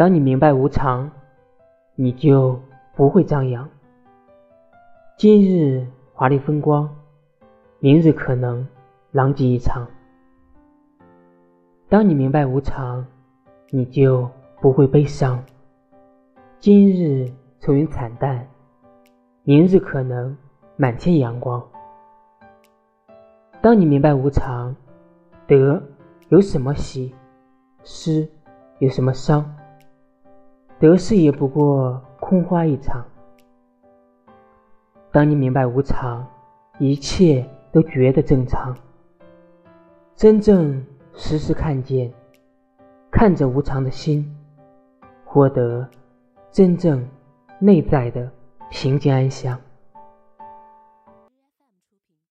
当你明白无常，你就不会张扬。今日华丽风光，明日可能狼藉一场。当你明白无常，你就不会悲伤。今日愁云惨淡，明日可能满天阳光。当你明白无常，得有什么喜，失有什么伤？得失也不过空花一场。当你明白无常，一切都觉得正常。真正时时看见，看着无常的心，获得真正内在的平静安详。